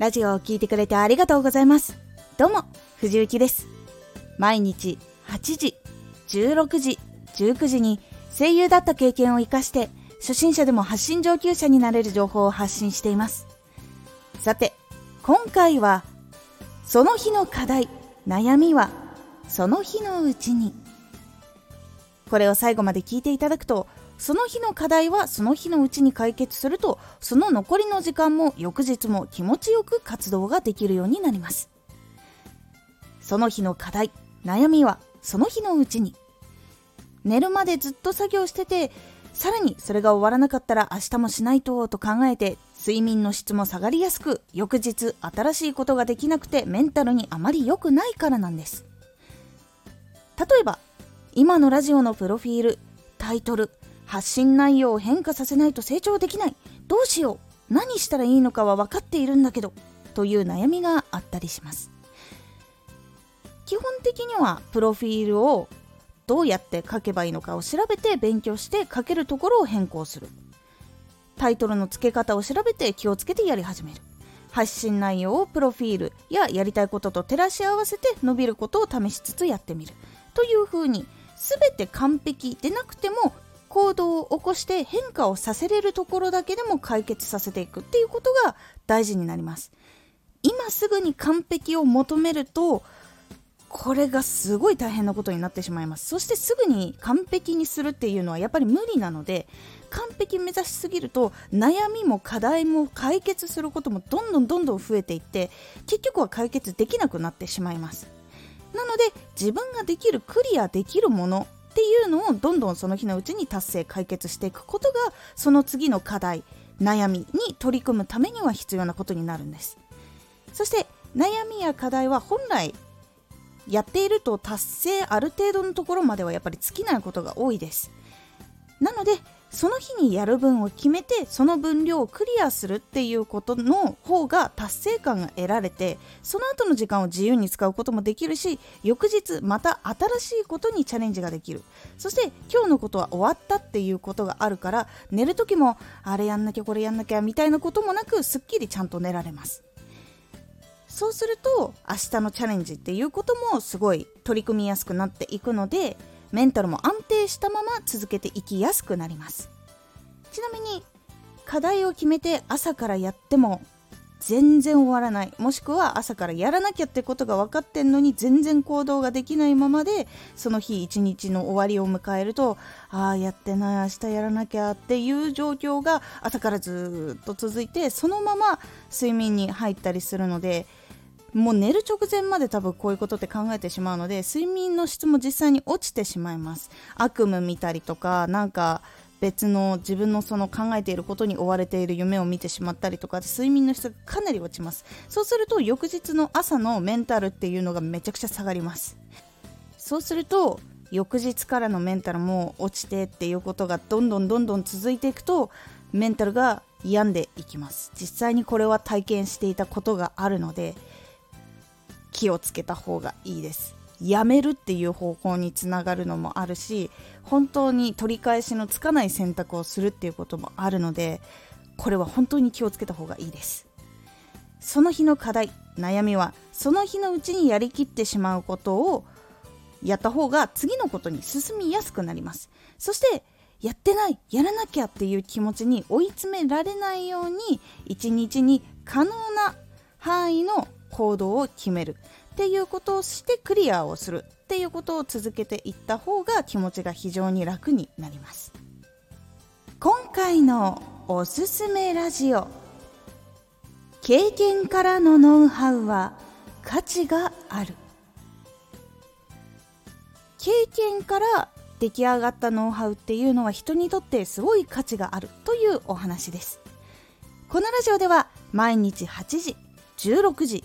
ラジオを聴いてくれてありがとうございます。どうも、藤幸です。毎日8時、16時、19時に声優だった経験を活かして初心者でも発信上級者になれる情報を発信しています。さて、今回はその日の課題、悩みはその日のうちに。これを最後まで聞いていただくとその日の課題はその日のうちに解決するとその残りの時間も翌日も気持ちよく活動ができるようになります。その日の課題悩みはその日のうちに。寝るまでずっと作業しててさらにそれが終わらなかったら明日もしないとと考えて睡眠の質も下がりやすく翌日新しいことができなくてメンタルにあまり良くないからなんです。例えば今のラジオのプロフィールタイトル発信内容を変化させないと成長できない。どうしよう。何したらいいのかは分かっているんだけど。という悩みがあったりします。基本的にはプロフィールをどうやって書けばいいのかを調べて勉強して書けるところを変更する。タイトルの付け方を調べて気をつけてやり始める。発信内容をプロフィールややりたいことと照らし合わせて伸びることを試しつつやってみる。というふうに全て完璧でなくても行動を起こして変化をさせれるところだけでも解決させていくっていうことが大事になります。今すぐに完璧を求めるとこれがすごい大変なことになってしまいます。そしてすぐに完璧にするっていうのはやっぱり無理なので完璧目指しすぎると悩みも課題も解決することもどんどんどんどん増えていって結局は解決できなくなってしまいます。なので自分ができるクリアできるものっていうのをどんどんその日のうちに達成解決していくことがその次の課題悩みに取り組むためには必要なことになるんです。そして悩みや課題は本来やっていると達成ある程度のところまではやっぱり尽きないことが多いです。なのでその日にやる分を決めてその分量をクリアするっていうことの方が達成感が得られてその後の時間を自由に使うこともできるし翌日また新しいことにチャレンジができる。そして今日のことは終わったっていうことがあるから寝る時もあれやんなきゃこれやんなきゃみたいなこともなくすっきりちゃんと寝られます。そうすると明日のチャレンジっていうこともすごい取り組みやすくなっていくのでメンタルも安定したまま続けていきやすくなります。ちなみに課題を決めて朝からやっても全然終わらない。もしくは朝からやらなきゃってことが分かってんのに全然行動ができないままでその日一日の終わりを迎えるとああやってない明日やらなきゃっていう状況が朝からずっと続いてそのまま睡眠に入ったりするのでもう寝る直前まで多分こういうことって考えてしまうので睡眠の質も実際に落ちてしまいます。悪夢見たりとかなんか別の自分のその考えていることに追われている夢を見てしまったりとか睡眠の質がかなり落ちます。そうすると翌日の朝のメンタルっていうのがめちゃくちゃ下がります。そうすると翌日からのメンタルも落ちてっていうことがどんどんどんどん続いていくとメンタルが病んでいきます。実際にこれは体験していたことがあるので気をつけた方がいいです。やめるっていう方向につながるのもあるし本当に取り返しのつかない選択をするっていうこともあるのでこれは本当に気をつけた方がいいです。その日の課題悩みはその日のうちにやりきってしまうことをやった方が次のことに進みやすくなります。そしてやってないやらなきゃっていう気持ちに追い詰められないように一日に可能な範囲の行動を決める。っていうことをしてクリアをする。っていうことを続けていった方が気持ちが非常に楽になります。今回のおすすめラジオ。経験からのノウハウは価値がある。経験から出来上がったノウハウっていうのは人にとってすごい価値があるというお話です。このラジオでは毎日8時16時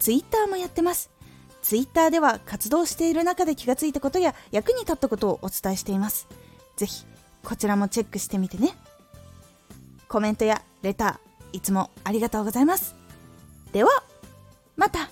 ツイッターもやってます。ツイッターでは活動している中で気がついたことや役に立ったことをお伝えしています。ぜひ、こちらもチェックしてみてね。コメントやレター、いつもありがとうございます。では、また